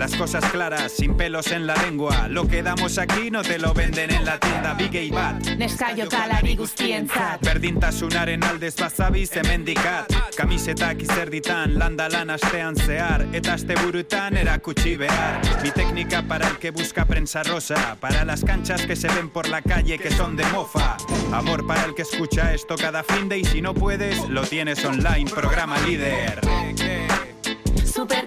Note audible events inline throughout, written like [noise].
Las cosas claras, sin pelos en la lengua. Lo que damos aquí no te lo venden en la tienda. Big y Bat. Neskaiokalari guztientzat. Berdintasunaren aldez bazabiz hemendikat Kamisetak izerditan, landa lan astean zehar Eta asteburutan erakutsi behar. Mi técnica para el que busca prensa rosa. Para las canchas que se ven por la calle que son de mofa. Amor para el que escucha esto cada fin de Y si no puedes, lo tienes online, programa líder. Super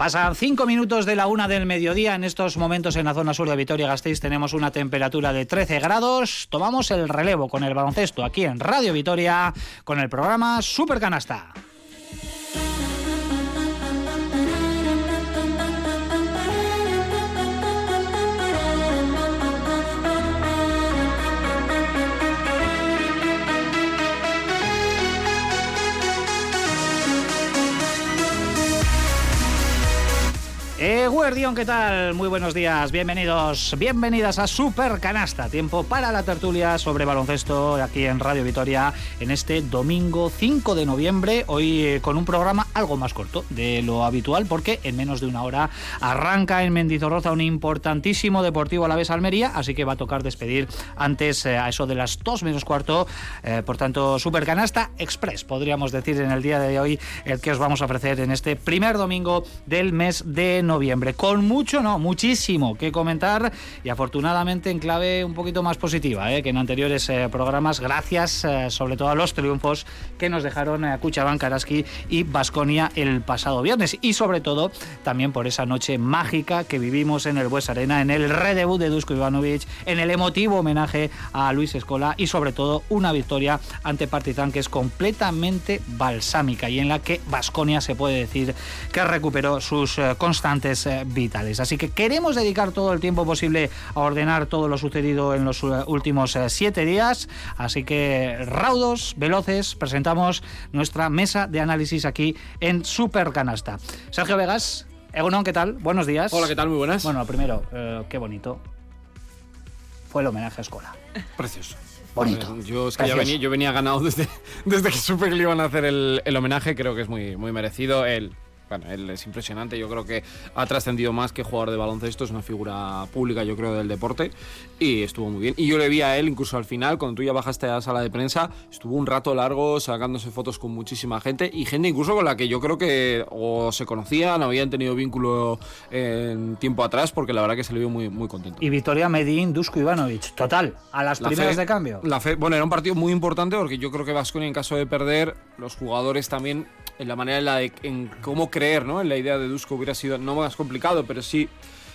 Pasan cinco minutos de la una del mediodía. En estos momentos en la zona sur de Vitoria-Gasteiz tenemos una temperatura de 13 grados. Tomamos el relevo con el baloncesto aquí en Radio Vitoria con el programa Super Canasta. Eh, Guardión, ¿qué tal? Muy buenos días, bienvenidos, bienvenidas a Super Canasta. Tiempo para la tertulia sobre baloncesto aquí en Radio Vitoria en este domingo 5 de noviembre. Hoy eh, con un programa algo más corto de lo habitual porque en menos de una hora arranca en Mendizorroza un importantísimo Deportivo a la vez Almería, así que va a tocar despedir antes eh, a eso de las 2 menos cuarto. Eh, por tanto, Super Canasta Express, podríamos decir en el día de hoy, el que os vamos a ofrecer en este primer domingo del mes de noviembre. Con mucho, no, muchísimo que comentar y afortunadamente en clave un poquito más positiva eh, que en anteriores eh, programas, gracias eh, sobre todo a los triunfos que nos dejaron eh, Cuchabán, Karaski y El pasado viernes y sobre todo también por esa noche mágica que vivimos en el Bues Arena, en el redebut de Dusko Ivanovic, en el emotivo homenaje a Luis Escola y sobre todo una victoria ante Partizan que es completamente balsámica y en la que Basconia se puede decir que recuperó sus eh, constantes eh, vitales. Así que queremos dedicar todo el tiempo posible a ordenar todo lo sucedido en los eh, últimos siete días. Así que raudos, veloces, presentamos nuestra mesa de análisis aquí en Super Canasta. Sergio Vegas, Egunon, ¿qué tal? Buenos días. Hola, ¿qué tal? Muy buenas. Bueno, primero, eh, qué bonito. Fue el homenaje a Escola. Precioso. Bonito. Yo, es que ya venía, yo venía ganado desde, [laughs] desde que supe que le iban a hacer el, el homenaje. Creo que es muy, muy merecido. Él, bueno, él es impresionante. Yo creo que ha trascendido más que jugador de baloncesto. Es una figura pública, yo creo, del deporte. Y estuvo muy bien. Y yo le vi a él, incluso al final, cuando tú ya bajaste a la sala de prensa, estuvo un rato largo sacándose fotos con muchísima gente. Y gente incluso con la que yo creo que o se conocían, o habían tenido vínculo en tiempo atrás, porque la verdad que se le vio muy, muy contento. Y Victoria Medín, Dusko Ivanovic. Total, a las La primeras fe- de cambio. La fe- bueno, era un partido muy importante porque yo creo que Vasconia en caso de perder, los jugadores también en la manera en, la de, en cómo creer, ¿no? En la idea de Dusko hubiera sido no más complicado, pero sí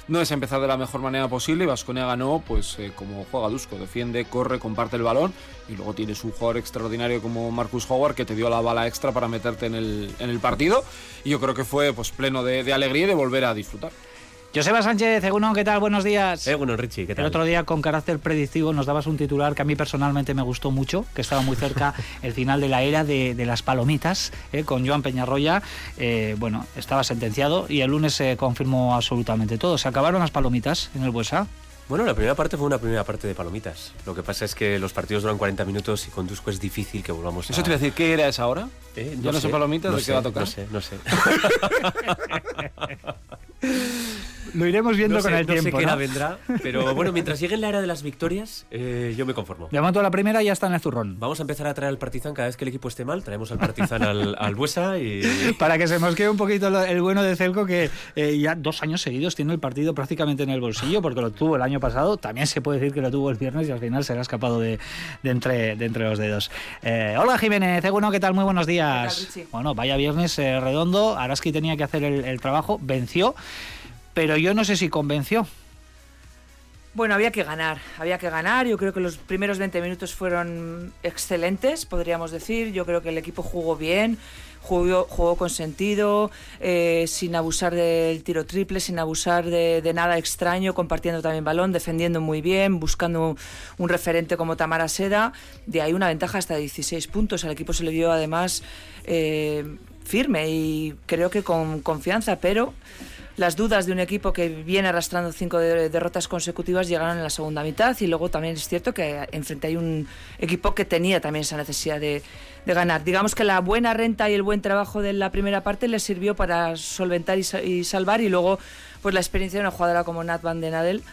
no es empezar de la mejor manera posible y Vasconia ganó pues eh, como juega Dusko, defiende, corre, comparte el balón y luego tienes un jugador extraordinario como Marcus Howard que te dio la bala extra para meterte en el, en el partido y yo creo que fue pues pleno de, de alegría y de volver a disfrutar. Joseba Sánchez, Egunon, ¿qué tal? Buenos días. Bueno, Richie, ¿qué El tal? otro día, con carácter predictivo, nos dabas un titular que a mí personalmente me gustó mucho, que estaba muy cerca [laughs] el final de la era de, de las palomitas, eh, con Joan Peñarroya. Eh, bueno, estaba sentenciado y el lunes se confirmó absolutamente todo. Se acabaron las palomitas en el Buesa. Bueno, la primera parte fue una primera parte de palomitas. Lo que pasa es que los partidos duran 40 minutos y con Dusko es difícil que volvamos a... Eso te iba a decir, ¿qué era esa hora? Eh, ya no sé palomitas, no ¿de qué va a tocar? No sé, no sé. [laughs] [laughs] Lo iremos viendo no con el no sé qué ¿no? vendrá, pero bueno, [laughs] mientras llegue la era de las victorias, eh, yo me conformo. De momento la primera ya está en el zurrón. Vamos a empezar a traer al Partizan cada vez que el equipo esté mal, traemos al Partizan al, [laughs] al Buesa y... Para que se mosquee un poquito el bueno de Celco, que eh, ya dos años seguidos tiene el partido prácticamente en el bolsillo, porque lo tuvo el año pasado. También se puede decir que lo tuvo el viernes y al final se le ha escapado de, de entre, de entre los dedos. Eh, hola Jiménez, bueno, ¿qué tal? Muy buenos días. bueno, vaya viernes eh, redondo. Araski tenía que hacer el, el trabajo, venció, pero yo no sé si convenció. Bueno, había que ganar, había que ganar. Yo creo que los primeros 20 minutos fueron excelentes, podríamos decir. Yo creo que el equipo jugó bien, jugó, jugó con sentido, eh, sin abusar del tiro triple, sin abusar de, nada extraño, compartiendo también balón, defendiendo muy bien, buscando un referente como Tamara Seda. De ahí una ventaja hasta 16 puntos. Al equipo se le dio además eh, firme y creo que con confianza, pero las dudas de un equipo que viene arrastrando cinco de- derrotas consecutivas llegaron en la segunda mitad y luego también es cierto que enfrente hay un equipo que tenía también esa necesidad de, de ganar. Digamos que la buena renta y el buen trabajo de la primera parte les sirvió para solventar y, sa- y salvar y luego pues la experiencia de una jugadora como Nat Van Den Adel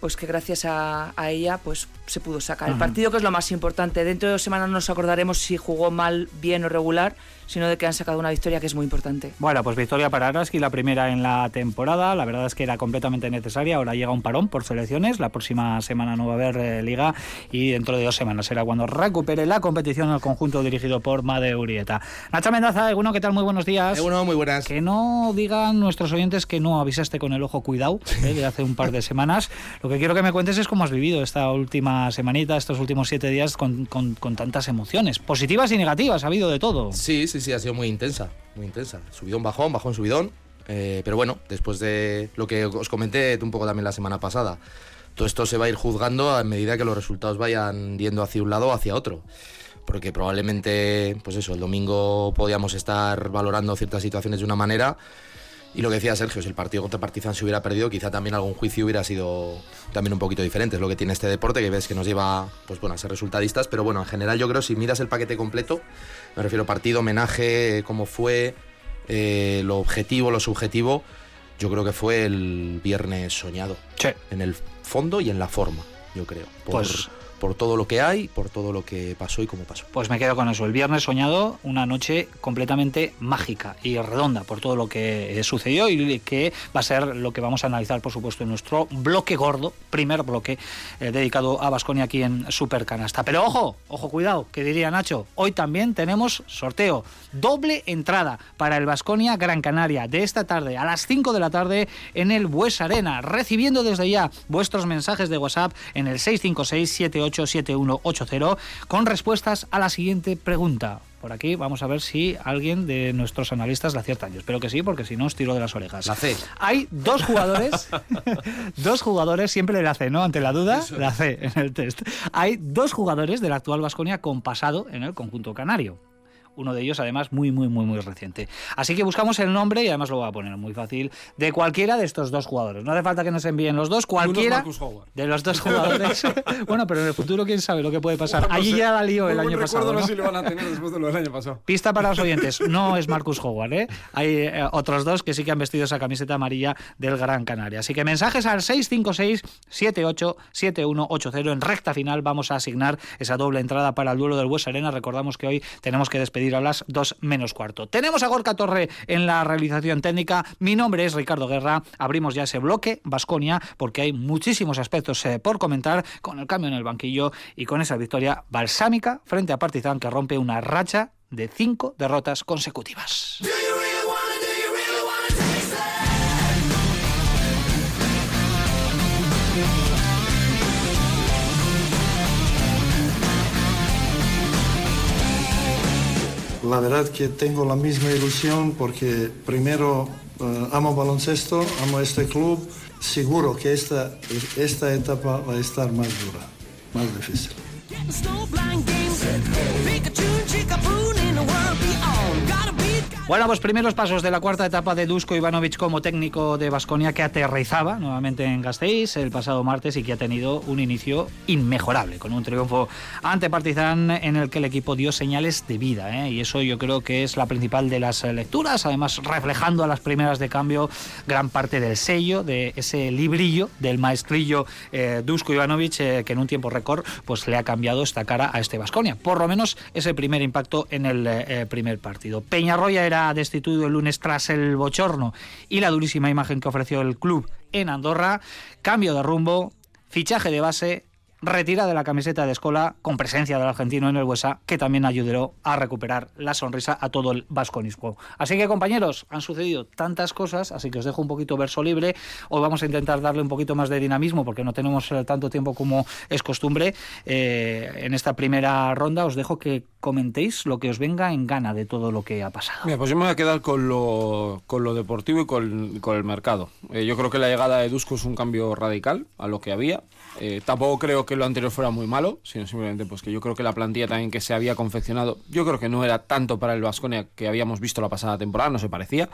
pues que gracias a, a ella pues se pudo sacar el partido que es lo más importante. Dentro de dos semanas no nos acordaremos si jugó mal bien o regular sino de que han sacado una victoria que es muy importante Bueno, pues victoria para Araski, la primera en la temporada. La verdad es que era completamente necesaria. Ahora llega un parón por selecciones. La próxima semana no va a haber eh, liga y dentro de dos semanas será cuando recupere la competición el conjunto dirigido por Made Urieta. Nacha Mendaza, bueno, ¿qué tal? Muy buenos días. bueno, muy buenas. Que no digan nuestros oyentes que no avisaste con el ojo cuidado eh, de hace un par de semanas. Lo que quiero que me cuentes es cómo has vivido esta última semanita, estos últimos siete días con, con- con tantas emociones, positivas y negativas. Ha habido de todo. Sí, sí, sí, ha sido muy intensa, muy intensa. Subidón, bajón, bajón, subidón. Pero bueno, después de lo que os comenté un poco también la semana pasada, todo esto se va a ir juzgando a medida que los resultados vayan yendo hacia un lado o hacia otro. Porque probablemente, pues eso, el domingo podíamos estar valorando ciertas situaciones de una manera. Y lo que decía Sergio, si el partido contra Partizan se hubiera perdido, quizá también algún juicio hubiera sido también un poquito diferente. Es lo que tiene este deporte, que ves que nos lleva pues bueno, a ser resultadistas. Pero bueno, en general yo creo si miras el paquete completo, me refiero partido, homenaje, cómo fue, eh, lo objetivo, lo subjetivo, yo creo que fue el viernes soñado. Sí. En el fondo y en la forma, yo creo. Por, Pues- por todo lo que hay, por todo lo que pasó y cómo pasó. Pues me quedo con eso. El viernes soñado, una noche completamente mágica y redonda por todo lo que eh, sucedió y que va a ser lo que vamos a analizar, por supuesto, en nuestro bloque gordo, primer bloque eh, dedicado a Basconia aquí en Supercanasta. Pero ojo, ojo, cuidado, que diría Nacho, hoy también tenemos sorteo, doble entrada para el Basconia Gran Canaria de esta tarde a las 5 de la tarde en el Bues Arena, recibiendo desde ya vuestros mensajes de WhatsApp en el 656 787180 con respuestas a la siguiente pregunta. Por aquí vamos a ver si alguien de nuestros analistas la acierta. Yo espero que sí, porque si no os tiro de las orejas. La C. Hay dos jugadores, [laughs] dos jugadores, siempre la C, ¿no? Ante la duda, la C en el test. Hay dos jugadores del actual Vasconia con pasado en el conjunto canario. Uno de ellos, además, muy, muy, muy, muy reciente. Así que buscamos el nombre, y además lo voy a poner muy fácil, de cualquiera de estos dos jugadores. No hace falta que nos envíen los dos, cualquiera de los dos jugadores. [laughs] bueno, pero en el futuro, quién sabe lo que puede pasar. Allí ya la lío el año pasado. no ¿no? sé si lo van a tener después de lo del año pasado. Pista para los oyentes, no es Marcus Howard, ¿eh? Hay eh, otros dos que sí que han vestido esa camiseta amarilla del Gran Canaria. Así que mensajes al 656-787180. En recta final vamos a asignar esa doble entrada para el duelo del Bues Arena. Recordamos que hoy tenemos que despedir a las 2 menos cuarto. Tenemos a Gorka Torre en la realización técnica. Mi nombre es Ricardo Guerra. Abrimos ya ese bloque, Basconia, porque hay muchísimos aspectos eh, por comentar con el cambio en el banquillo y con esa victoria balsámica frente a Partizan que rompe una racha de cinco derrotas consecutivas. La verdad que tengo la misma ilusión porque primero eh, amo baloncesto, amo este club. Seguro que esta, esta etapa va a estar más dura, más difícil. Bueno, pues primeros pasos de la cuarta etapa de Dusko Ivanovic como técnico de Basconia que aterrizaba nuevamente en Gasteiz el pasado martes y que ha tenido un inicio inmejorable con un triunfo ante Partizan en el que el equipo dio señales de vida ¿eh? y eso yo creo que es la principal de las lecturas, además reflejando a las primeras de cambio gran parte del sello de ese librillo del maestrillo eh, Dusko Ivanovic eh, que en un tiempo récord pues le ha cambiado esta cara a este Basconia, por lo menos ese primer impacto en el eh, primer partido. Peñarroya era destituido el lunes tras el bochorno y la durísima imagen que ofreció el club en Andorra. Cambio de rumbo, fichaje de base retira de la camiseta de Escola con presencia del argentino en el Huesa, que también ayudó a recuperar la sonrisa a todo el vasconismo. Así que compañeros, han sucedido tantas cosas, así que os dejo un poquito verso libre. Hoy vamos a intentar darle un poquito más de dinamismo porque no tenemos eh, tanto tiempo como es costumbre. Eh, en esta primera ronda os dejo que comentéis lo que os venga en gana de todo lo que ha pasado. Mira, pues yo me voy a quedar con lo, con lo deportivo y con, con el mercado. Eh, yo creo que la llegada de Dusko es un cambio radical a lo que había. Eh, tampoco creo que lo anterior fuera muy malo, sino simplemente pues que yo creo que la plantilla también que se había confeccionado, yo creo que no era tanto para el Vasconia que habíamos visto la pasada temporada, no se parecía.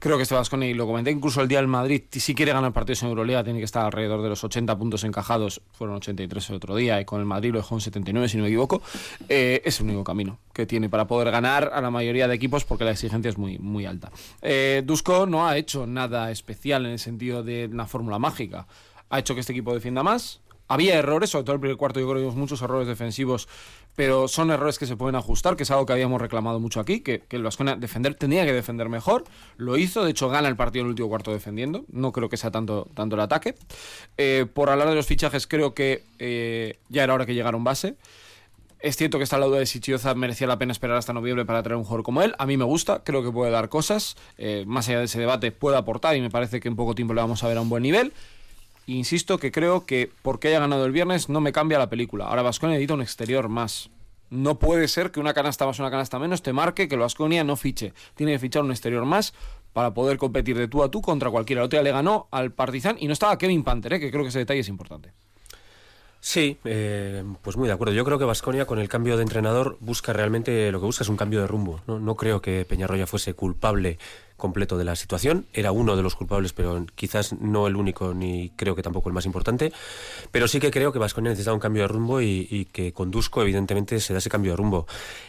Creo que este Vasconia, y lo comenté incluso el día del Madrid, si quiere ganar partidos en Euroliga tiene que estar alrededor de los 80 puntos encajados, fueron 83 el otro día, y con el Madrid lo dejó en 79 si no me equivoco. Eh, es el único camino que tiene para poder ganar a la mayoría de equipos porque la exigencia es muy, muy alta. Eh, Dusko no ha hecho nada especial en el sentido de una fórmula mágica. Ha hecho que este equipo defienda más, había errores, sobre todo el primer cuarto, yo creo que vimos muchos errores defensivos, pero son errores que se pueden ajustar, que es algo que habíamos reclamado mucho aquí, que, el Vasconia defender tenía que defender mejor, lo hizo, de hecho gana el partido en el último cuarto defendiendo, no creo que sea tanto, tanto el ataque. Eh, por hablar de los fichajes, creo que eh, ya era hora que llegara un base. Es cierto que está la duda de si Chioza merecía la pena esperar hasta noviembre para traer un jugador como él. A mí me gusta, creo que puede dar cosas. Eh, más allá de ese debate, puede aportar y me parece que en poco tiempo le vamos a ver a un buen nivel. Insisto que creo que porque haya ganado el viernes no me cambia la película. Ahora Vasconia necesita un exterior más. No puede ser que una canasta más una canasta menos te marque que el Vasconia no fiche. Tiene que fichar un exterior más para poder competir de tú a tú contra cualquiera. El otro día le ganó al Partizan y no estaba Kevin Panther, ¿eh? que creo que ese detalle es importante. Sí, eh, pues muy de acuerdo. Yo creo que Vasconia con el cambio de entrenador busca realmente lo que busca es un cambio de rumbo. No, creo que Peñarroya fuese culpable completo de la situación. Era uno de los culpables, pero quizás no el único, ni creo que tampoco el más importante. Pero sí que creo que Vasconia necesita un cambio de rumbo y, que con evidentemente, se da ese cambio de rumbo.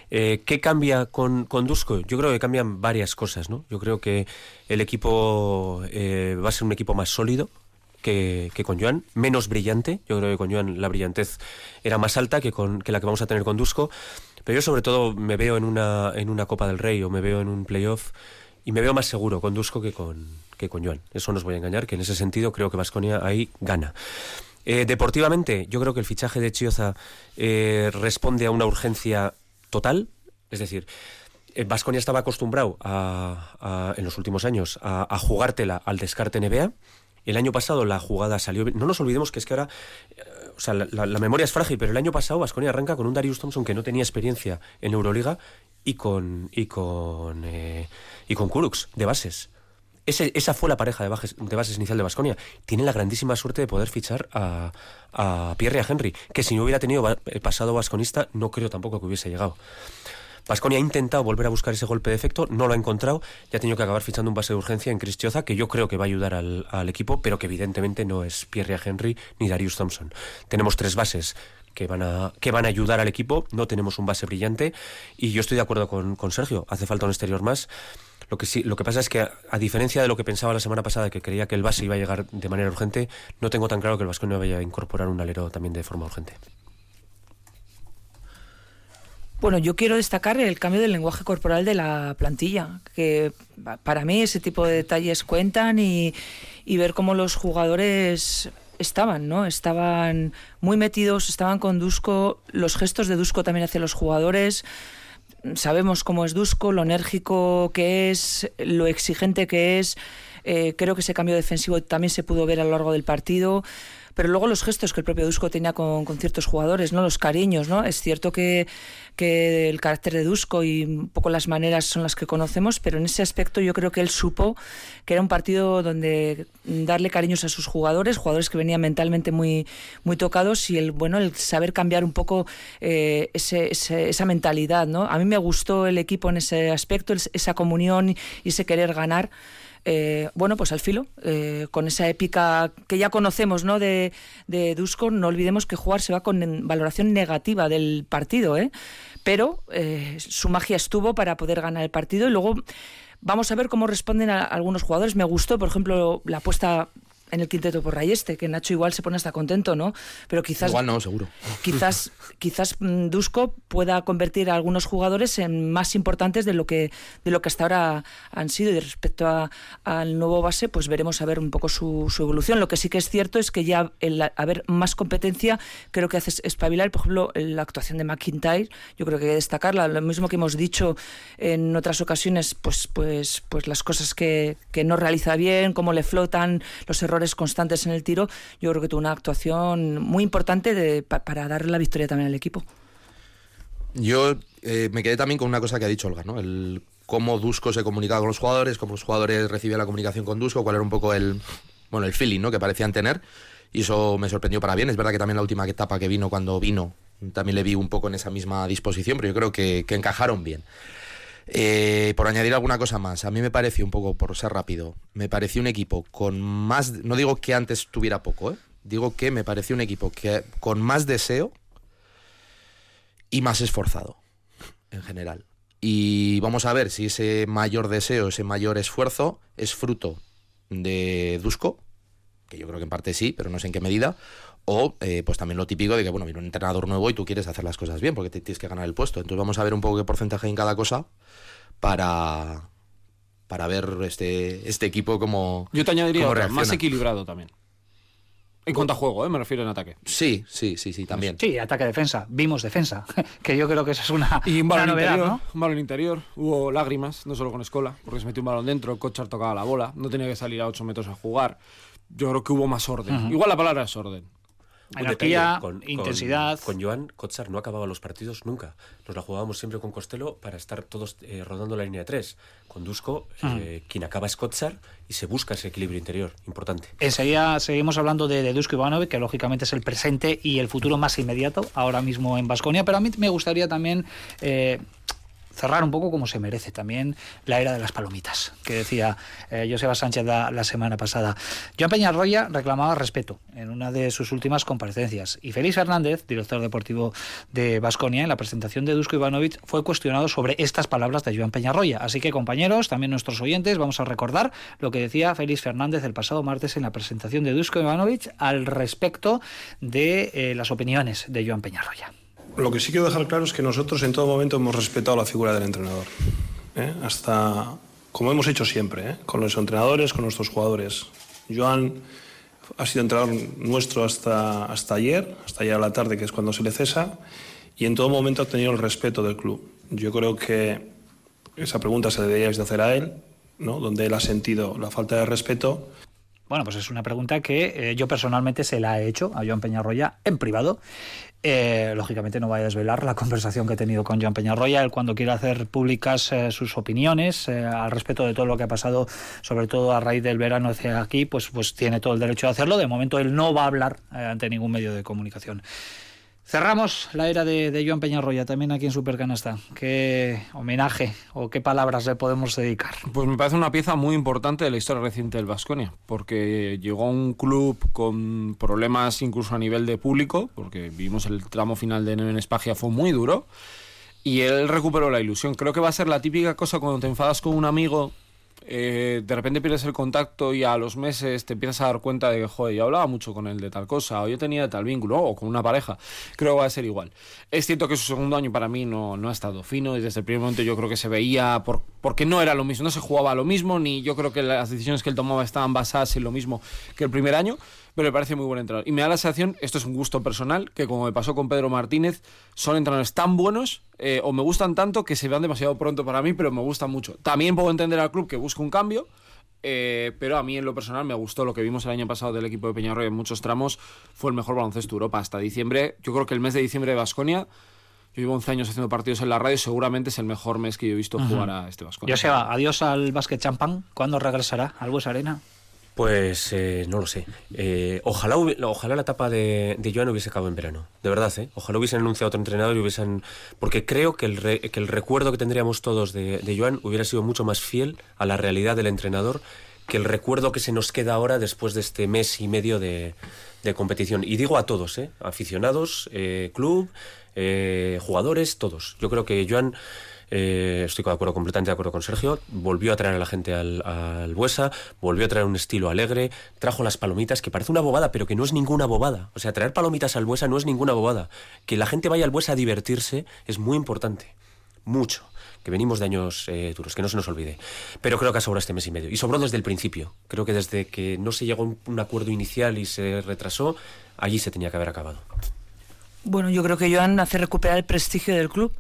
Eh, ¿Qué cambia con, con Dusko? Yo creo que cambian varias cosas. ¿no? Yo creo que el equipo eh, va a ser un equipo más sólido, que, con Joan, menos brillante. Yo creo que con Joan la brillantez era más alta que, con, que la que vamos a tener con Dusko. Pero yo sobre todo me veo en una, en una Copa del Rey o me veo en un playoff y me veo más seguro con Dusko que con, que con Joan. Eso no os voy a engañar, que en ese sentido creo que Vasconia ahí gana. Eh, deportivamente, yo creo que el fichaje de Chioza eh, responde a una urgencia total. Es decir, Vasconia estaba acostumbrado a, en los últimos años a, a jugártela al descarte NBA. El año pasado la jugada salió. No nos olvidemos que es que ahora. O sea, la, memoria es frágil, pero el año pasado Vasconia arranca con un Darius Thompson que no tenía experiencia en Euroliga y con. y con. Eh, y con Kurux de bases. Esa fue la pareja de bases, de bases inicial de Vasconia. Tiene la grandísima suerte de poder fichar a, a Pierre y a Henry, que si no hubiera tenido el pasado vasconista, no creo tampoco que hubiese llegado. Vasconia ha intentado volver a buscar ese golpe de efecto, no lo ha encontrado y ha tenido que acabar fichando un base de urgencia en Cristioza, que yo creo que va a ayudar al, equipo, pero que evidentemente no es Pierre Henry ni Darius Thompson. Tenemos tres bases que van, a, que van a ayudar al equipo, no tenemos un base brillante y yo estoy de acuerdo con, Sergio, hace falta un exterior más. Lo que, sí, lo que pasa es que, a, diferencia de lo que pensaba la semana pasada, que creía que el base iba a llegar de manera urgente, no tengo tan claro que el Vasconia vaya a incorporar un alero también de forma urgente. Bueno, yo quiero destacar el cambio del lenguaje corporal de la plantilla, que para mí ese tipo de detalles cuentan y, ver cómo los jugadores estaban, ¿no? Estaban muy metidos, estaban con Dusko, los gestos de Dusko también hacia los jugadores. Sabemos cómo es Dusko, lo enérgico que es, lo exigente que es. Eh, creo que ese cambio defensivo también se pudo ver a lo largo del partido pero luego los gestos que el propio Dusko tenía con, con, ciertos jugadores, ¿no? Los cariños, ¿no? Es cierto que, que el carácter de Dusko y un poco las maneras son las que conocemos, pero en ese aspecto yo creo que él supo que era un partido donde darle cariños a sus jugadores, jugadores que venían mentalmente muy, muy tocados y el bueno el saber cambiar un poco eh, ese, esa mentalidad, ¿no? A mí me gustó el equipo en ese aspecto, esa comunión y ese querer ganar eh, bueno, pues al filo, eh, con esa épica que ya conocemos ¿no? de, de Dusko, no olvidemos que jugar se va con valoración negativa del partido, ¿eh? pero eh, su magia estuvo para poder ganar el partido y luego vamos a ver cómo responden a algunos jugadores. Me gustó, por ejemplo, la apuesta en el quinteto por Rayeste, que Nacho igual se pone hasta contento, ¿no? Pero quizás Igual no, seguro. quizás [laughs] quizás mm, Dusko pueda convertir a algunos jugadores en más importantes de lo que de lo que hasta ahora han sido y respecto a- al nuevo base pues veremos a ver un poco su, su evolución lo que sí que es cierto es que ya el haber más competencia creo que hace espabilar por ejemplo la actuación de McIntyre yo creo que hay que destacarla lo mismo que hemos dicho en otras ocasiones pues pues pues las cosas que, que no realiza bien cómo le flotan los errores constantes en el tiro yo creo que tuvo una actuación muy importante de- pa- para darle la victoria también al equipo Yo eh, me quedé también con una cosa que ha dicho Olga, ¿no? El cómo Dusko se comunicaba con los jugadores, cómo los jugadores recibían la comunicación con Dusko, cuál era un poco el, bueno, el feeling, ¿no? Que parecían tener. Y eso me sorprendió para bien. Es verdad que también la última etapa que vino cuando vino, también le vi un poco en esa misma disposición, pero yo creo que, que encajaron bien. Eh, por añadir alguna cosa más, a mí me pareció un poco, por ser rápido, me pareció un equipo con más, no digo que antes tuviera poco, ¿eh? digo que me pareció un equipo que con más deseo y más esforzado en general. Y vamos a ver si ese mayor deseo, ese mayor esfuerzo es fruto de Dusko, que yo creo que en parte sí, pero no sé en qué medida, o eh, pues también lo típico de que, bueno, viene un entrenador nuevo y tú quieres hacer las cosas bien porque te tienes que ganar el puesto. Entonces vamos a ver un poco qué porcentaje hay en cada cosa para, para ver este, este equipo como Yo te añadiría otra, más equilibrado también. En cuanto a juego, ¿eh? me refiero en ataque. Sí, sí, sí, sí, también. Sí, ataque-defensa. Vimos defensa, [laughs] que yo creo que esa es una, Y un una balón novedad, interior, ¿no? un balón interior, hubo lágrimas, no solo con Escola, porque se metió un balón dentro, Kochar tocaba la bola, no tenía que salir a 8 metros a jugar. Yo creo que hubo más orden. Igual la palabra es orden. Un Anarquía, detalle, con- intensidad. Con, Joan Kotsar no acababa los partidos nunca. Nos la jugábamos siempre con Costello para estar todos eh, rodando la línea de tres. Con Dusko, eh, quien acaba es Kotsar y se busca ese equilibrio interior. Importante. Enseguida seguimos hablando de, de Dusko Ivanovic, que lógicamente es el presente y el futuro más inmediato ahora mismo en Basconia. Pero a mí me gustaría también eh, cerrar un poco como se merece también la era de las palomitas, que decía eh, Joseba Sánchez la, semana pasada. Joan Peñarroya reclamaba respeto en una de sus últimas comparecencias y Félix Fernández, director deportivo de Basconia, en la presentación de Dusko Ivanovic fue cuestionado sobre estas palabras de Joan Peñarroya. Así que compañeros, también nuestros oyentes, vamos a recordar lo que decía Félix Fernández el pasado martes en la presentación de Dusko Ivanovic al respecto de eh, las opiniones de Joan Peñarroya. Lo que sí quiero dejar claro es que nosotros en todo momento hemos respetado la figura del entrenador. ¿eh? Hasta, como hemos hecho siempre, ¿eh? con los entrenadores, con nuestros jugadores. Joan ha sido entrenador nuestro hasta, hasta ayer, hasta ayer a la tarde, que es cuando se le cesa, y en todo momento ha tenido el respeto del club. Yo creo que esa pregunta se deberíais de hacer a él, ¿no? donde él ha sentido la falta de respeto. Bueno, pues es una pregunta que eh, yo personalmente se la he hecho a Joan Peñarroya en privado. Eh, lógicamente no voy a desvelar la conversación que he tenido con Joan Peñarroya. Él cuando quiera hacer públicas eh, sus opiniones eh, al respecto de todo lo que ha pasado, sobre todo a raíz del verano hacia aquí, pues, pues tiene todo el derecho de hacerlo. De momento él no va a hablar ante ningún medio de comunicación. Cerramos la era de, de Joan Peñarroya también aquí en Supercanasta. ¿Qué homenaje o qué palabras le podemos dedicar? Pues me parece una pieza muy importante de la historia reciente del Vasconia, porque llegó a un club con problemas incluso a nivel de público, porque vimos el tramo final de en Espagia, fue muy duro, y él recuperó la ilusión. Creo que va a ser la típica cosa cuando te enfadas con un amigo, eh, de repente pierdes el contacto y a los meses te empiezas a dar cuenta de que, joder, yo hablaba mucho con él de tal cosa, o yo tenía tal vínculo, o con una pareja. Creo que va a ser igual. Es cierto que su segundo año para mí no, no ha estado fino, y desde el primer momento yo creo que se veía, por, porque no era lo mismo, no se jugaba lo mismo, ni yo creo que las decisiones que él tomaba estaban basadas en lo mismo que el primer año, pero me parece muy buen entrenador. Y me da la sensación, esto es un gusto personal, que como me pasó con Pedro Martínez, son entrenadores tan buenos eh, o me gustan tanto que se van demasiado pronto para mí, pero me gustan mucho. También puedo entender al club que busca un cambio, eh, pero a mí en lo personal me gustó lo que vimos el año pasado del equipo de Peñarroya en muchos tramos, fue el mejor baloncesto de Europa hasta diciembre. Yo creo que el mes de diciembre de Basconia, yo llevo 11 años haciendo partidos en la radio, seguramente es el mejor mes que yo he visto jugar a este Basconia. Joseba, adiós al básquet champán. ¿Cuándo regresará al Bues Arena? Pues eh, no lo sé. Eh, ojalá, ojalá la etapa de, Joan hubiese acabado en verano. De verdad, ¿eh? Ojalá hubiesen anunciado otro entrenador y hubiesen. Porque creo que el, que el recuerdo que tendríamos todos de, de Joan hubiera sido mucho más fiel a la realidad del entrenador que el recuerdo que se nos queda ahora después de este mes y medio de, de competición. Y digo a todos, ¿eh? Aficionados, eh, club, eh, jugadores, todos. Yo creo que Joan eh, estoy de acuerdo, completamente de acuerdo con Sergio, volvió a traer a la gente al, al Buesa, volvió a traer un estilo alegre, trajo las palomitas, que parece una bobada, pero que no es ninguna bobada. O sea, traer palomitas al Buesa no es ninguna bobada. Que la gente vaya al Buesa a divertirse es muy importante. Mucho que venimos de años eh, duros, que no se nos olvide. Pero creo que ha sobrado este mes y medio. Y sobró desde el principio. Creo que desde que no se llegó a un, acuerdo inicial y se retrasó, allí se tenía que haber acabado. Bueno, yo creo que Joan hace recuperar el prestigio del club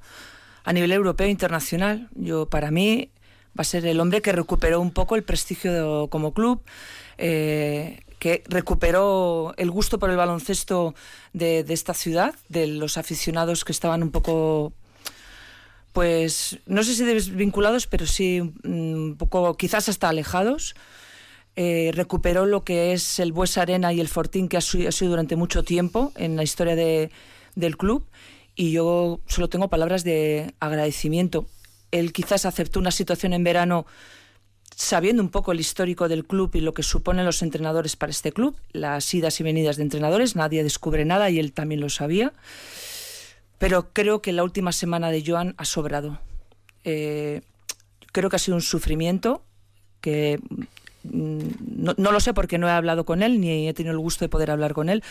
a nivel europeo e internacional. Yo, para mí, va a ser el hombre que recuperó un poco el prestigio como club, eh, que recuperó el gusto por el baloncesto de, esta ciudad, de los aficionados que estaban un poco pues no sé si desvinculados, pero sí mm, un poco, quizás hasta alejados. Eh, recuperó lo que es el Bues Arena y el Fortín que ha, sido durante mucho tiempo en la historia de- del club y yo solo tengo palabras de agradecimiento. Él quizás aceptó una situación en verano sabiendo un poco el histórico del club y lo que suponen los entrenadores para este club, las idas y venidas de entrenadores, nadie descubre nada y él también lo sabía. Pero creo que la última semana de Joan ha sobrado. Eh, creo que ha sido un sufrimiento que no, no lo sé porque no he hablado con él ni he tenido el gusto de poder hablar con él,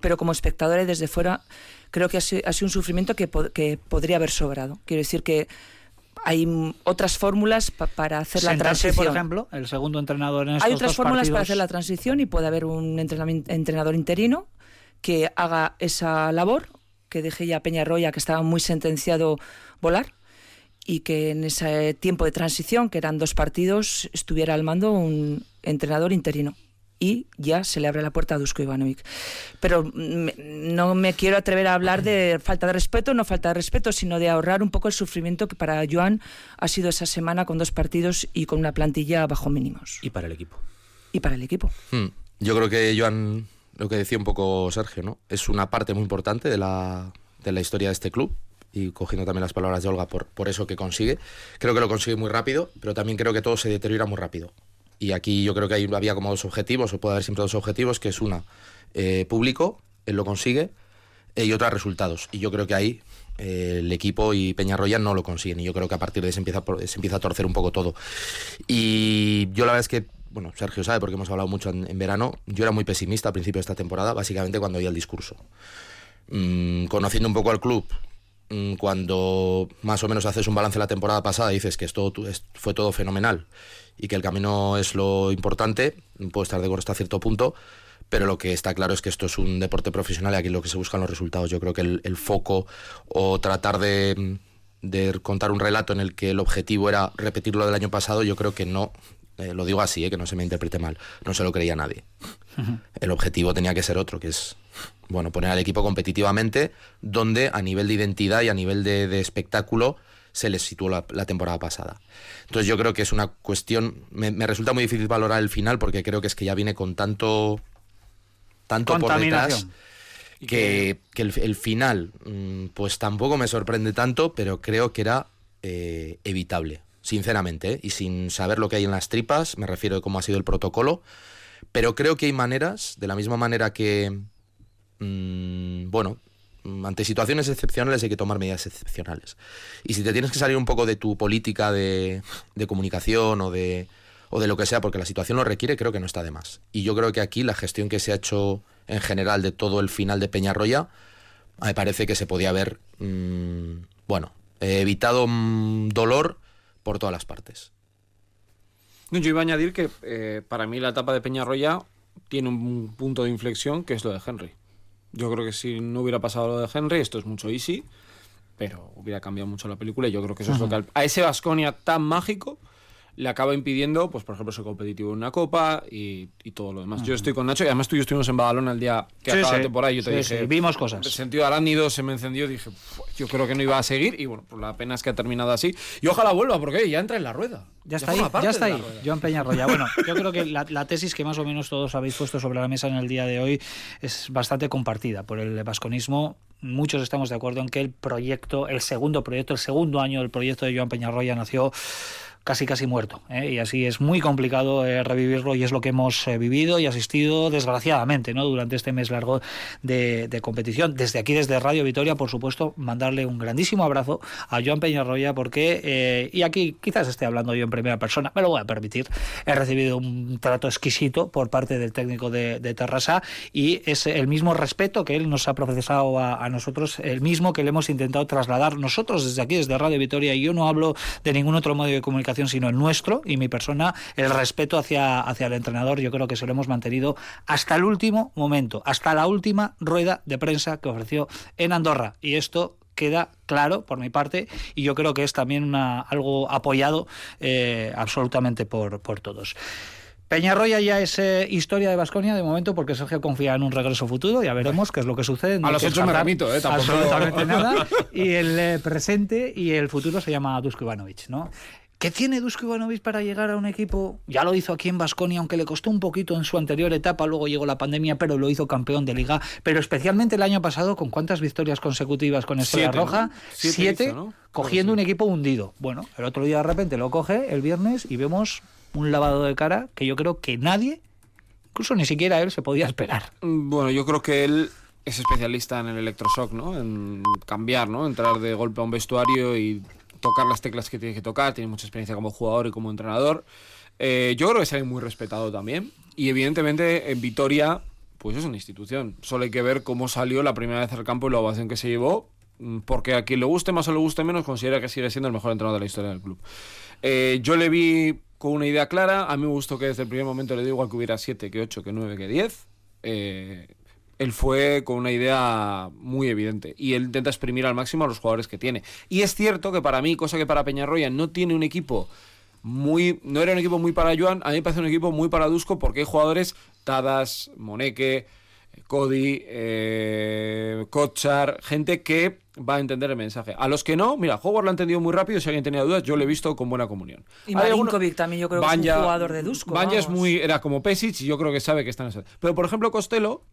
pero como espectadora y desde fuera creo que ha sido, ha sido un sufrimiento que, que podría haber sobrado. Quiero decir que hay mm, otras fórmulas pa- para hacer la transición. por ejemplo, el segundo entrenador en estos Hay otras dos fórmulas para hacer la transición y puede haber un entrenador interino que haga esa labor, que deje ya a Peñarroya, que estaba muy sentenciado, volar y que en ese tiempo de transición, que eran dos partidos, estuviera al mando un entrenador interino. Y ya se le abre la puerta a Dusko Ivanovic. Pero mm, no me quiero atrever a hablar de falta de respeto, no falta de respeto, sino de ahorrar un poco el sufrimiento que para Joan ha sido esa semana con dos partidos y con una plantilla bajo mínimos. Y para el equipo. Y para el equipo. Hmm. Yo creo que Joan, lo que decía un poco Sergio, ¿no? Es una parte muy importante de la, de la historia de este club. Y cogiendo también las palabras de Olga por, por eso que consigue. Creo que lo consigue muy rápido, pero también creo que todo se deteriora muy rápido. Y aquí yo creo que hay, había como dos objetivos, o puede haber siempre dos objetivos, que es una, eh, público, él lo consigue, eh, y otra, resultados. Y yo creo que ahí eh, el equipo y Peñarroya no lo consiguen. Y yo creo que a partir de ahí se empieza, se empieza a torcer un poco todo. Y yo la verdad es que, bueno, Sergio sabe porque hemos hablado mucho en, verano, yo era muy pesimista al principio de esta temporada, básicamente cuando oía el discurso. Mm, conociendo un poco al club, cuando más o menos haces un balance de la temporada pasada y dices que esto fue todo fenomenal y que el camino es lo importante, puedo estar de acuerdo hasta cierto punto, pero lo que está claro es que esto es un deporte profesional y aquí lo que se buscan los resultados. Yo creo que el, el foco o tratar de, de contar un relato en el que el objetivo era repetir lo del año pasado, yo creo que no, eh, lo digo así, eh, que no se me interprete mal, no se lo creía nadie. El objetivo tenía que ser otro, que es bueno, poner al equipo competitivamente, donde a nivel de identidad y a nivel de, de espectáculo se les situó la, la temporada pasada. Entonces yo creo que es una cuestión, me, me resulta muy difícil valorar el final porque creo que es que ya viene con tanto, tanto por detrás que, que el, el final mm, pues tampoco me sorprende tanto, pero creo que era eh, evitable, sinceramente, ¿eh? y sin saber lo que hay en las tripas, me refiero a cómo ha sido el protocolo, pero creo que hay maneras, de la misma manera que, mm, bueno, mm, ante situaciones excepcionales hay que tomar medidas excepcionales. Y si te tienes que salir un poco de tu política de, comunicación o de, o de lo que sea, porque la situación lo requiere, creo que no está de más. Y yo creo que aquí la gestión que se ha hecho en general de todo el final de Peñarroya, me parece que se podía haber, mm, bueno, evitado mm, dolor por todas las partes. Yo iba a añadir que eh, para mí la etapa de Peñarroya tiene un punto de inflexión que es lo de Henry. Yo creo que si no hubiera pasado lo de Henry, esto es mucho easy, pero hubiera cambiado mucho la película y yo creo que eso es lo que al- a ese Vasconia tan mágico le acaba impidiendo, pues por ejemplo, ser competitivo en una copa y, y todo lo demás. Yo estoy con Nacho y además tú y yo estuvimos en Badalona el día que Sí, acaba sí. la temporada y yo te Sí, dije, sí, vimos cosas. El sentido arácnido se me encendió, dije, "Fu, yo creo que no iba a seguir y bueno, pues la pena es que ha terminado así. Y ojalá vuelva porque ya entra en la rueda. Ya está ahí, ya está ahí. Joan Peñarroya. Bueno, yo creo que la, la tesis que más o menos todos habéis puesto sobre la mesa en el día de hoy es bastante compartida por el vasconismo. Muchos estamos de acuerdo en que el proyecto, el segundo proyecto, el segundo año del proyecto de Joan Peñarroya nació casi casi muerto. ¿eh? Y así es muy complicado eh, revivirlo y es lo que hemos eh, vivido y asistido desgraciadamente ¿no? durante este mes largo de, competición. Desde aquí, desde Radio Vitoria, por supuesto, mandarle un grandísimo abrazo a Joan Peñarroya porque, y aquí quizás esté hablando yo en primera persona, me lo voy a permitir, he recibido un trato exquisito por parte del técnico de, de Terrassa y es el mismo respeto que él nos ha procesado a, a nosotros, el mismo que le hemos intentado trasladar nosotros desde aquí, desde Radio Vitoria, y yo no hablo de ningún otro modo de comunicación sino el nuestro y mi persona, el respeto hacia, hacia el entrenador, yo creo que se lo hemos mantenido hasta el último momento, hasta la última rueda de prensa que ofreció en Andorra. Y esto queda claro por mi parte y yo creo que es también una, algo apoyado eh, absolutamente por, por todos. Peñarroya ya es eh, historia de Basconia de momento porque Sergio confía en un regreso futuro, ya veremos qué es lo que sucede. a los hechos me remito, ¿eh? Tampoco... Absolutamente nada. Y el eh, presente y el futuro se llama Dusko Ivanovic, ¿no? ¿Qué tiene Dusko Ivanovic para llegar a un equipo? Ya lo hizo aquí en Basconia, aunque le costó un poquito en su anterior etapa, luego llegó la pandemia, pero lo hizo campeón de liga. Pero especialmente el año pasado, ¿con cuántas victorias consecutivas con Estrella Roja? ¿no? Siete, Siete hizo, ¿no? cogiendo sí. un equipo hundido. Bueno, el otro día de repente lo coge el viernes y vemos un lavado de cara que yo creo que nadie, incluso ni siquiera él, se podía esperar. Bueno, yo creo que él es especialista en el electroshock, ¿no? En cambiar, ¿no? Entrar de golpe a un vestuario y tocar las teclas que tiene que tocar. Tiene mucha experiencia como jugador y como entrenador. Eh, yo creo que es alguien muy respetado también. Y evidentemente en Vitoria, pues es una institución. Solo hay que ver cómo salió la primera vez al campo y la ovación que se llevó. mm, Porque a quien le guste más o le guste menos, considera que sigue siendo el mejor entrenador de la historia del club. Eh, yo le vi con una idea clara. A mí me gustó que desde el primer momento le dio igual que hubiera 7, que 8, que 9, que 10. Eh, él fue con una idea muy evidente y él intenta exprimir al máximo a los jugadores que tiene. Y es cierto que para mí, cosa que para Peñarroya no tiene un equipo muy no era un equipo muy para Joan, a mí me parece un equipo muy para Dusko porque hay jugadores Tadas, Moneke, Cody, eh, Kochar, gente que va a entender el mensaje. A los que no, mira, Howard lo ha entendido muy rápido, si alguien tenía dudas, yo lo he visto con buena comunión. Y Marinkovic también yo creo que es un jugador de Dusko. Banja es muy. Era como Pesic y yo creo que sabe que está en ese. Pero por ejemplo, Costello,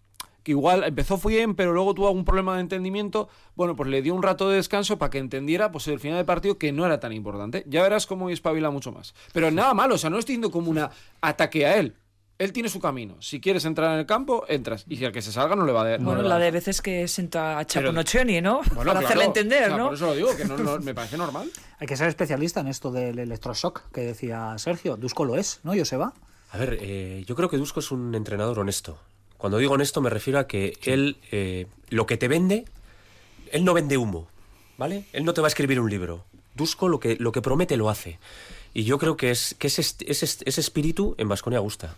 que igual empezó bien, pero luego tuvo algún problema de entendimiento. Bueno, pues le dio un rato de descanso para que entendiera pues el final del partido que no era tan importante. Ya verás cómo espabila mucho más. Pero nada malo, o sea, no estoy diciendo como un ataque a él. Él tiene su camino. Si quieres entrar en el campo, entras. Y si el que se salga no le va a dar. Bueno, la de veces que sienta a Chapunocioni, ¿no? [laughs] Bueno, Para claro. hacerle entender, O sea, ¿no? Por eso lo digo, que no, no- me parece normal. [laughs] Hay que ser especialista en esto del electroshock que decía Sergio. Dusko lo es, ¿no, Joseba? A ver, eh, yo creo que Dusko es un entrenador honesto. Cuando digo honesto me refiero a que él eh, lo que te vende, él no vende humo, ¿vale? Él no te va a escribir un libro. Dusko lo que, lo que promete lo hace. Y yo creo que, es, que ese, ese, ese espíritu en Vasconia gusta.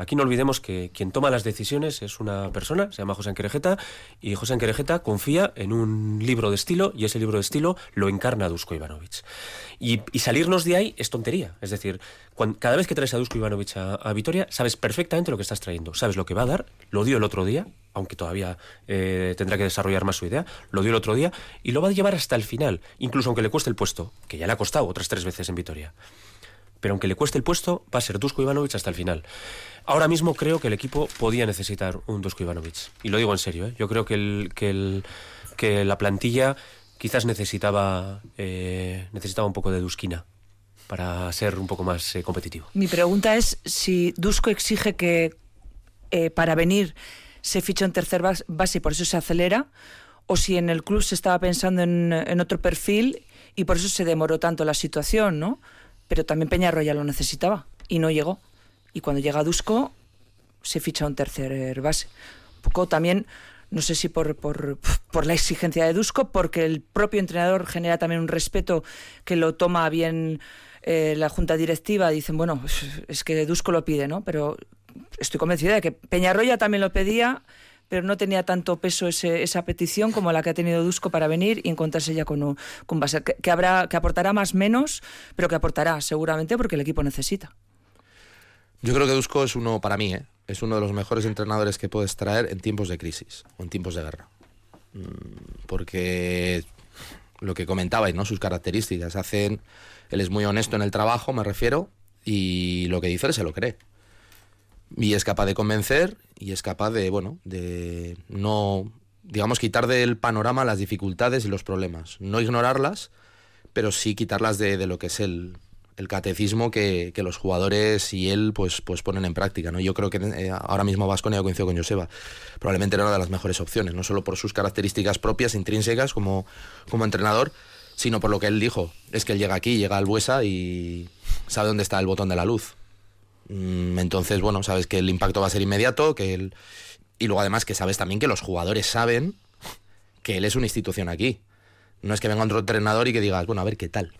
Aquí no olvidemos que quien toma las decisiones es una persona, se llama José Anquerejeta, y José Anquerejeta confía en un libro de estilo, y ese libro de estilo lo encarna Dusko Ivanovic. Y, y salirnos de ahí es tontería. Es decir, cada vez que traes a Dusko Ivanovic a, a Vitoria, sabes perfectamente lo que estás trayendo. Sabes lo que va a dar, lo dio el otro día, aunque todavía eh, tendrá que desarrollar más su idea, lo dio el otro día, y lo va a llevar hasta el final, incluso aunque le cueste el puesto, que ya le ha costado otras tres veces en Vitoria pero aunque le cueste el puesto, va a ser Dusko Ivanovic hasta el final. Ahora mismo creo que el equipo podía necesitar un Dusko Ivanovic. Y lo digo en serio, ¿eh? yo creo que, el, que, la plantilla quizás necesitaba, eh, necesitaba un poco de Duskina para ser un poco más eh, competitivo. Mi pregunta es si Dusko exige que para venir se ficha un tercer bas- base y por eso se acelera, o si en el club se estaba pensando en, en otro perfil y por eso se demoró tanto la situación, ¿no? Pero también Peñarroya lo necesitaba y no llegó. Y cuando llega Dusko se ficha un tercer base. Poco también, no sé si por, por, por la exigencia de Dusko, porque el propio entrenador genera también un respeto que lo toma bien eh, la junta directiva. Dicen, bueno, es que Dusko lo pide, ¿no? Pero estoy convencida de que Peñarroya también lo pedía, pero no tenía tanto peso esa petición como la que ha tenido Dusko para venir y encontrarse ya con un, con un base que, que habrá, que aportará más menos, pero que aportará seguramente porque el equipo necesita. Yo creo que Dusko es uno, para mí, ¿eh? es uno de los mejores entrenadores que puedes traer en tiempos de crisis o en tiempos de guerra. Mm, Porque lo que comentabais, ¿no? Sus características hacen. Él es muy honesto en el trabajo, me refiero, y lo que dice él se lo cree. Y es capaz de convencer y es capaz de, bueno, de no, digamos, quitar del panorama las dificultades y los problemas. No ignorarlas, pero sí quitarlas de, de lo que es el, el catecismo que, que los jugadores y él pues, pues ponen en práctica. ¿no? Yo creo que eh, ahora mismo Vasconia coincido con Joseba. Probablemente era una de las mejores opciones, no solo por sus características propias, intrínsecas como, como entrenador, sino por lo que él dijo. Es que él llega aquí, llega al Buesa y sabe dónde está el botón de la luz. Mm, Entonces, bueno, sabes que el impacto va a ser inmediato, que él... y luego además que sabes también que los jugadores saben que él es una institución aquí. No es que venga otro entrenador y que digas, bueno, a ver qué tal.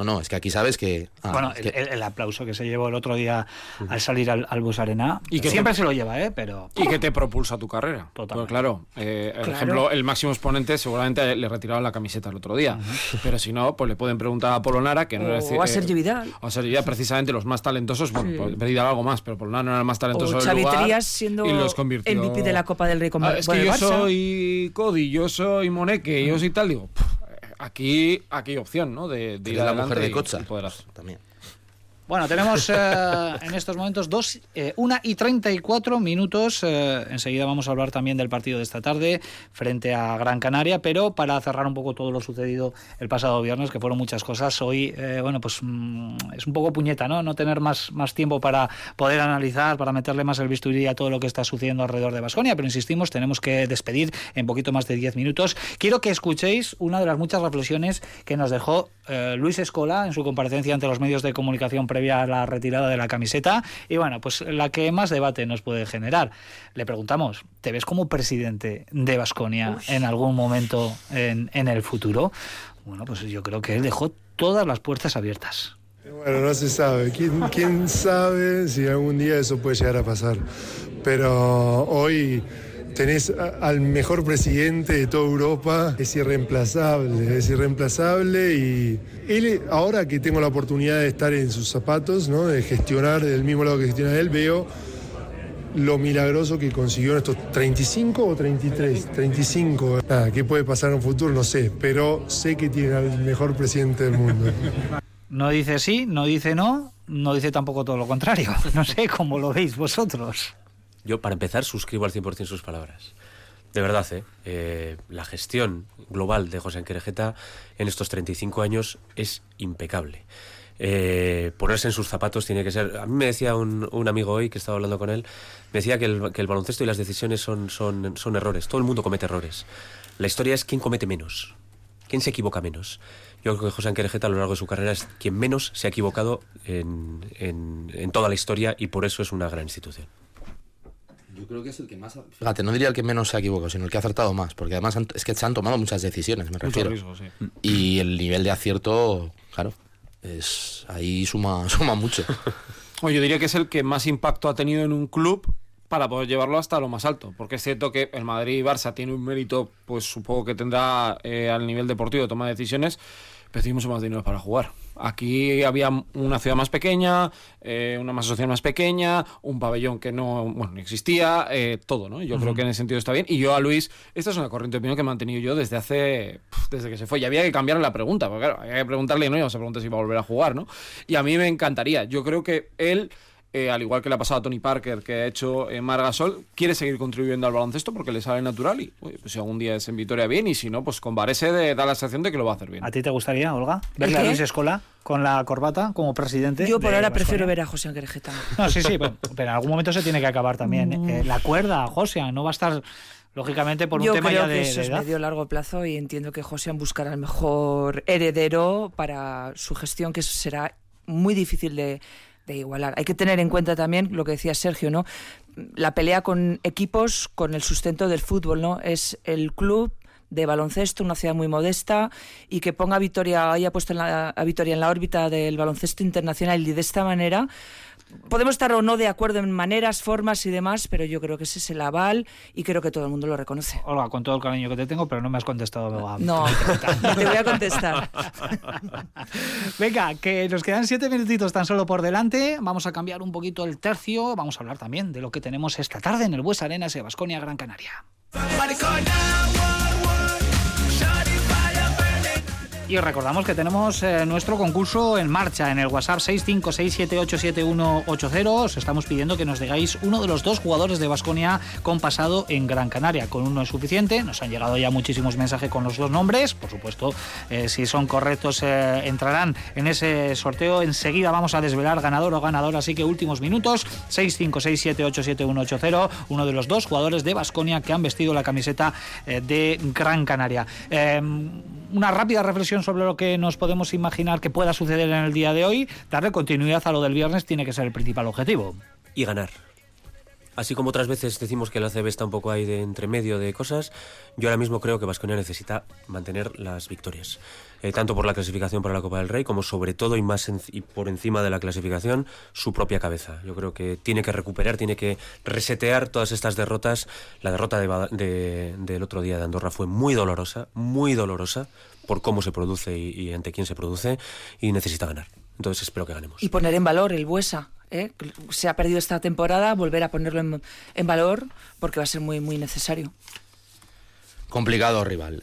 No, no, es que aquí sabes que... ah, bueno, es el, que- el- el aplauso que se llevó el otro día al salir al, al Bus Arena, Y que siempre te- se lo lleva, ¿eh? Pero Y que te propulsa tu carrera. Totalmente. Pues claro, eh, el ejemplo, el máximo exponente seguramente le retiraron la camiseta el otro día. Pero si no, pues le pueden preguntar a Polonara, que no O era decir- a Sergi Vidal. O a Sergi Vidal, precisamente los más talentosos. Bueno, Sí. pues, Vidal algo más, pero Polonara no era el más talentoso O del lugar. Siendo y los convirtió. MVP de la Copa del Rey con Ah, es que yo Barça. soy Cody, yo soy Moneque, yo soy tal. Digo, aquí, aquí hay opción, ¿no? De, de ir la mujer de Cocha. También. Bueno, tenemos eh, en estos momentos dos, eh, una y 34 minutos. eh, enseguida vamos a hablar también del partido de esta tarde frente a Gran Canaria, pero para cerrar un poco todo lo sucedido el pasado viernes, que fueron muchas cosas, hoy, eh, bueno, pues mm, es un poco puñeta, ¿no? No tener más, más tiempo para poder analizar, para meterle más el bisturí a todo lo que está sucediendo alrededor de Basconia, pero insistimos, tenemos que despedir en poquito más de 10 minutos. Quiero que escuchéis una de las muchas reflexiones que nos dejó eh, Luis Escola en su comparecencia ante los medios de comunicación previa a la retirada de la camiseta y bueno, pues la que más debate nos puede generar. Le preguntamos, ¿te ves como presidente de Basconia en algún momento en, en el futuro? Bueno, pues yo creo que él dejó todas las puertas abiertas. Bueno, no se sabe. ¿Quién, quién sabe si algún día eso puede llegar a pasar? Pero hoy tenés al mejor presidente de toda Europa, es irreemplazable, es irreemplazable y él, ahora que tengo la oportunidad de estar en sus zapatos, ¿no? de gestionar del mismo lado que gestiona él, veo lo milagroso que consiguió en estos 35 o 33, 35. Nada, ¿qué puede pasar en un futuro? No sé, pero sé que tiene al mejor presidente del mundo. No dice sí, no dice no, no dice tampoco todo lo contrario. [laughs] No sé cómo lo veis vosotros. Yo, para empezar, suscribo al 100% sus palabras. De verdad, ¿eh? Eh, la gestión global de José Anquerejeta en estos 35 años es impecable. Eh, ponerse en sus zapatos tiene que ser... A mí me decía un, un amigo hoy que estaba hablando con él, me decía que el, que el baloncesto y las decisiones son, son, son errores. Todo el mundo comete errores. La historia es quién comete menos, quién se equivoca menos. Yo creo que José Anquerejeta a lo largo de su carrera es quien menos se ha equivocado en, en- en toda la historia y por eso es una gran institución. Yo creo que es el que más... Fíjate, no diría el que menos se ha equivocado, sino el que ha acertado más, porque además han- es que se han tomado muchas decisiones, me Mucho refiero. riesgo, sí. Y el nivel de acierto, claro, es ahí suma, [laughs] suma mucho. Oye, yo diría que es el que más impacto ha tenido en un club para poder llevarlo hasta lo más alto. Porque es cierto que el Madrid y Barça tiene un mérito, pues supongo que tendrá eh, al nivel deportivo de toma de decisiones, mucho más dinero para jugar. Aquí había una ciudad más pequeña, eh, una más social más pequeña, un pabellón que no, bueno, no existía, eh, todo, ¿no? Yo creo que en ese sentido está bien. Y yo a Luis, esta es una corriente de opinión que he mantenido yo desde hace, desde que se fue. Y había que cambiar la pregunta, porque claro, había que preguntarle, no íbamos a preguntar si iba a volver a jugar, ¿no? Y a mí me encantaría. Yo creo que él eh, al igual que le ha pasado a Tony Parker, que ha hecho eh, Margasol, quiere seguir contribuyendo al baloncesto porque le sale natural y pues si algún día es en Vitoria bien y si no, pues con Varese de, da la sensación de que lo va a hacer bien. ¿A ti te gustaría, Olga, verle a? Luis Escola con la corbata como presidente? Yo por ahora prefiero ver a José Anquerejeta. No, sí, sí, pero, pero en algún momento se tiene que acabar también. Eh, la cuerda, José, no va a estar, lógicamente, por un Yo tema creo ya que de, eso de es medio largo plazo y entiendo que José buscará el mejor heredero para su gestión, que será muy difícil de, de igualar. Hay que tener en cuenta también lo que decía Sergio, ¿no? La pelea con equipos, con el sustento del fútbol, ¿no? Es el club de baloncesto, una ciudad muy modesta, y que ponga a Vitoria, haya puesto en la- a Vitoria en la órbita del baloncesto internacional y de esta manera podemos estar o no de acuerdo en maneras, formas y demás, pero yo creo que ese es el aval y creo que todo el mundo lo reconoce. Olga, con todo el cariño que te tengo, pero no me has contestado. a- No, te voy a contestar. [laughs] Venga, que nos quedan siete minutitos tan solo por delante. Vamos a cambiar un poquito el tercio. Vamos a hablar también de lo que tenemos esta tarde en el Bues Arena, Sebasconia, Gran Canaria. Y os recordamos que tenemos eh, nuestro concurso en marcha en el WhatsApp 656787180. Os estamos pidiendo que nos digáis uno de los dos jugadores de Basconia con pasado en Gran Canaria. Con uno es suficiente. Nos han llegado ya muchísimos mensajes con los dos nombres. Por supuesto, eh, si son correctos, eh, entrarán en ese sorteo. Enseguida vamos a desvelar ganador o ganadora. Así que últimos minutos: 656787180. Uno de los dos jugadores de Basconia que han vestido la camiseta de Gran Canaria. Una rápida reflexión sobre lo que nos podemos imaginar que pueda suceder en el día de hoy. Darle continuidad a lo del viernes tiene que ser el principal objetivo. Y ganar. Así como otras veces decimos que el ACB está un poco ahí de entre medio de cosas, yo ahora mismo creo que Vasconia necesita mantener las victorias. Eh, tanto por la clasificación para la Copa del Rey, como sobre todo y más y por encima de la clasificación, su propia cabeza. Yo creo que tiene que recuperar, tiene que resetear todas estas derrotas. La derrota de de- del otro día de Andorra fue muy dolorosa, muy dolorosa, por cómo se produce y, y ante quién se produce, y necesita ganar. Entonces espero que ganemos. Y poner en valor el Buesa. ¿Eh? Se ha perdido esta temporada, volver a ponerlo en, en valor porque va a ser muy, muy necesario. Complicado rival.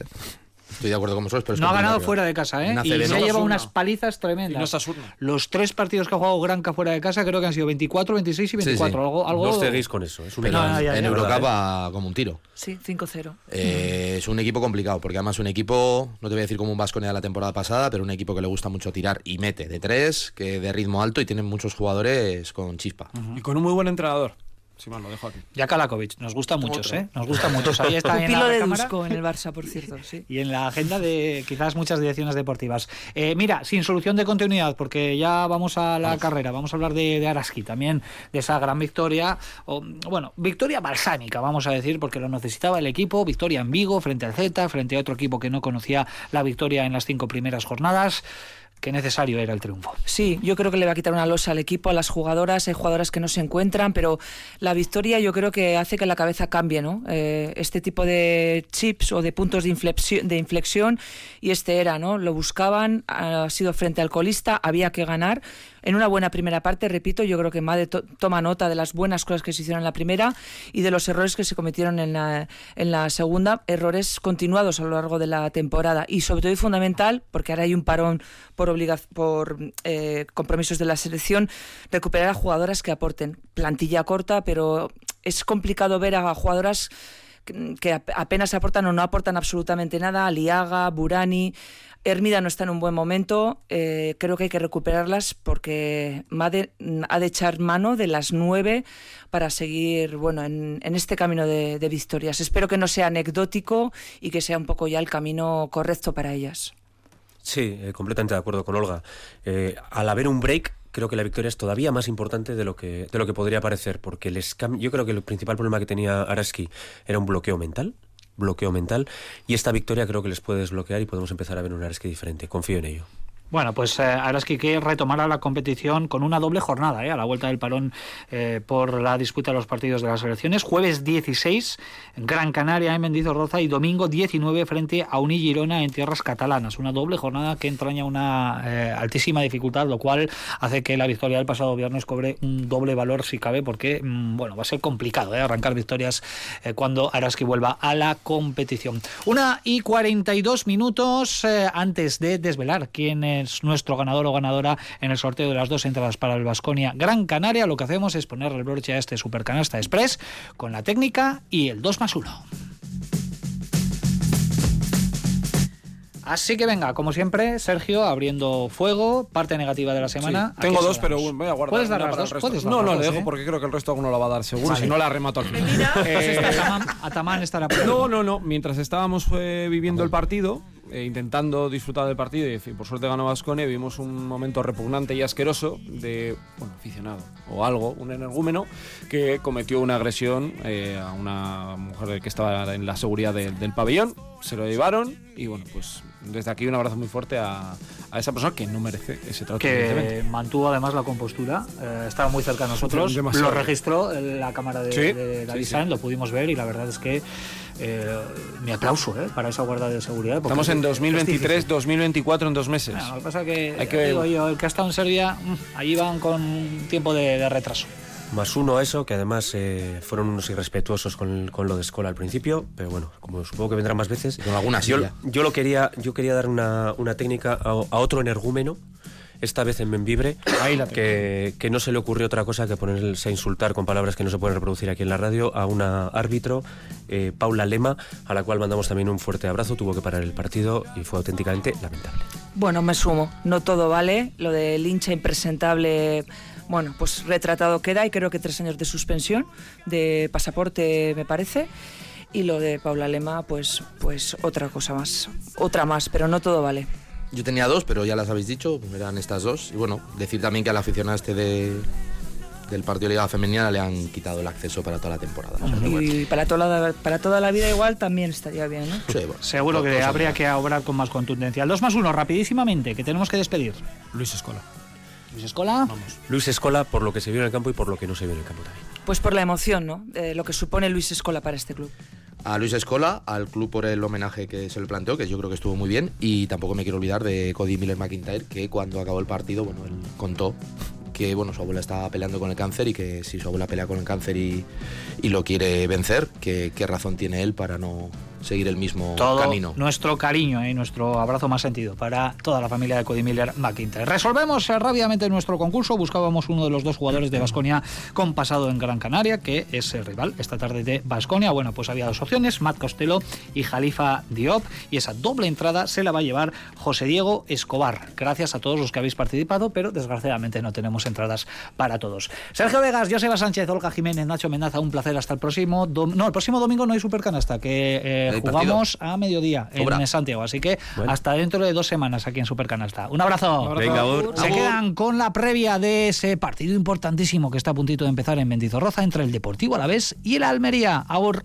Estoy de acuerdo con vosotros, pero es no ha ganado fuera de casa, ¿eh? Y se ha llevado unas palizas tremendas. Y no Osasuna. Los tres partidos que ha jugado Granca fuera de casa creo que han sido 24, 26 y 24. sí. Algo, algo... No os ceguéis con eso. Es un Pero No, en, en. Eurocup ¿Verdad, va como un tiro. Sí, 5-0. Eh, Es un equipo complicado, porque además un equipo, no te voy a decir como un Vasconia de la temporada pasada, pero un equipo que le gusta mucho tirar y mete de tres, que de ritmo alto y tiene muchos jugadores con chispa. Y con un muy buen entrenador. Si mal lo dejo aquí. Ya Kalakovic, nos gusta muchos, ¿eh? Nos gusta muchos. Ahí está en la de. Dusko en el Barça, por cierto. [laughs] Sí. y en la agenda de quizás muchas direcciones deportivas. Eh, mira, sin solución de continuidad, porque ya vamos a la carrera, vamos a hablar de, de Araski también, de esa gran victoria, o, bueno, victoria balsámica, vamos a decir, porque lo necesitaba el equipo, victoria en Vigo, frente al Z, frente a otro equipo que no conocía la victoria en las cinco primeras jornadas. Qué necesario era el triunfo. Sí, yo creo que le va a quitar una losa al equipo, a las jugadoras. Hay jugadoras que no se encuentran, pero la victoria yo creo que hace que la cabeza cambie, ¿no? Eh, este tipo de chips o de puntos de inflexión, de inflexión, y este era, ¿no? Lo buscaban, ha sido frente al colista, había que ganar. En una buena primera parte, repito, yo creo que Made to- toma nota de las buenas cosas que se hicieron en la primera y de los errores que se cometieron en la, en la segunda, errores continuados a lo largo de la temporada. Y sobre todo fundamental, porque ahora hay un parón por, por eh, compromisos de la selección, recuperar a jugadoras que aporten. Plantilla corta, pero es complicado ver a jugadoras que- que ap- apenas aportan o no aportan absolutamente nada. Aliaga, Burani. Hermida no está en un buen momento. eh, creo que hay que recuperarlas porque ha de echar mano de las nueve para seguir bueno en, este camino de, victorias. Espero que no sea anecdótico y que sea un poco ya el camino correcto para ellas. Sí, eh, completamente de acuerdo con Olga. Eh, al haber un break, creo que la victoria es todavía más importante de lo que, de lo que podría parecer, porque les yo creo que el principal problema que tenía Araski era un bloqueo mental, bloqueo mental, y esta victoria creo que les puede desbloquear y podemos empezar a ver un Araski diferente. Confío en ello. Bueno, pues eh, Araski que retomará la competición con una doble jornada, eh, a la vuelta del parón eh, por la disputa de los partidos de las elecciones. Jueves 16 en Gran Canaria, en Mendizorroza, y domingo 19 frente a Uni Girona en tierras catalanas. Una doble jornada que entraña una eh, altísima dificultad, lo cual hace que la victoria del pasado viernes cobre un doble valor, si cabe, porque mm, bueno, va a ser complicado eh, arrancar victorias eh, cuando Araski vuelva a la competición. Una y 42 minutos antes de desvelar quién es nuestro ganador o ganadora en el sorteo de las dos entradas para el Vasconia Gran Canaria. Lo que hacemos es poner el broche a este Supercanasta Express con la técnica y el 2 más 1. Así que venga, como siempre, Sergio abriendo fuego, parte negativa de la semana. Sí, ¿A tengo dos, pero voy a guardar ¿Puedes dar las dos? el resto. ¿Puedes dar no, no, le dejo eh? porque creo que el resto alguno lo va a dar seguro, Vale. si no la remato aquí. Entonces, Eh, Atamán, Atamán estará [laughs] por. No, no, no. Mientras estábamos eh, viviendo el partido, eh, intentando disfrutar del partido, y por suerte ganó Vascone, vimos un momento repugnante y asqueroso de bueno, aficionado o algo, un energúmeno, que cometió una agresión eh, a una mujer que estaba en la seguridad de- del pabellón. Se lo llevaron y bueno, pues desde aquí un abrazo muy fuerte a, a esa persona que no merece ese trato. que mantuvo además la compostura, eh, estaba muy cerca de nosotros, Demasiado. lo registró en la cámara de, Sí, de David sí, sí. Sainz, lo pudimos ver y la verdad es que eh, mi aplauso eh, para esa guarda de seguridad. Estamos en es 2023, difícil. 2024 en dos meses. Bueno, lo que pasa que, Hay que- digo yo, el que ha estado en Serbia, mm, allí van con un tiempo de, de retraso. Más uno a eso, que además eh, fueron unos irrespetuosos con, con lo de Escola al principio, pero bueno, como supongo que vendrán más veces. Con alguna yo, yo lo quería, yo quería dar una, una técnica a, a otro energúmeno, esta vez en Membibre, que, que no se le ocurrió otra cosa que ponerse a insultar con palabras que no se pueden reproducir aquí en la radio a una árbitro, eh, Paula Lema, a la cual mandamos también un fuerte abrazo, tuvo que parar el partido y fue auténticamente lamentable. Bueno, me sumo. No todo vale. Lo del hincha impresentable, bueno, pues retratado queda y creo que tres años de suspensión de pasaporte, me parece. Y lo de Paula Lema, pues, pues otra cosa más. Otra más, pero no todo vale. Yo tenía dos, pero ya las habéis dicho, eran estas dos. Y bueno, decir también que al aficionado este de, del partido de Liga Femenina le han quitado el acceso para toda la temporada. O sea, que bueno. Y para toda, la, para toda la vida igual también estaría bien, ¿no? Sí, bueno, Seguro que habría que obrar con más contundencia. El 2 más 1, rapidísimamente, que tenemos que despedir. Luis Escola. Luis Escola. Luis Escola por lo que se vio en el campo y por lo que no se vio en el campo también. Pues por la emoción, ¿no? Eh, lo que supone Luis Escola para este club. A Luis Escola, al club por el homenaje que se le planteó, que yo creo que estuvo muy bien. Y tampoco me quiero olvidar de Cody Miller McIntyre, que cuando acabó el partido, bueno, él contó que bueno, su abuela estaba peleando con el cáncer y que si su abuela pelea con el cáncer y, y lo quiere vencer, que qué razón tiene él para no seguir el mismo Todo camino. nuestro cariño y nuestro abrazo más sentido para toda la familia de Cody Miller McIntyre. Resolvemos eh, rápidamente nuestro concurso. Buscábamos uno de los dos jugadores de Basconia con pasado en Gran Canaria, que es el rival esta tarde de Basconia. Bueno, pues había dos opciones, Matt Costello y Jalifa Diop. Y esa doble entrada se la va a llevar José Diego Escobar. Gracias a todos los que habéis participado, pero desgraciadamente no tenemos entradas para todos. Sergio Vegas, Joseba Sánchez, Olga Jiménez, Nacho Mendaza, un placer hasta el próximo. no, el próximo domingo no hay Supercanasta, que eh, ¿Hay jugamos a mediodía Sobra. en Santiago. Así que Bueno. hasta dentro de dos semanas aquí en Supercanasta. Un abrazo. Venga, Agur. Se quedan con la previa de ese partido importantísimo que está a puntito de empezar en Mendizorroza entre el Deportivo Alavés y el Almería. Agur.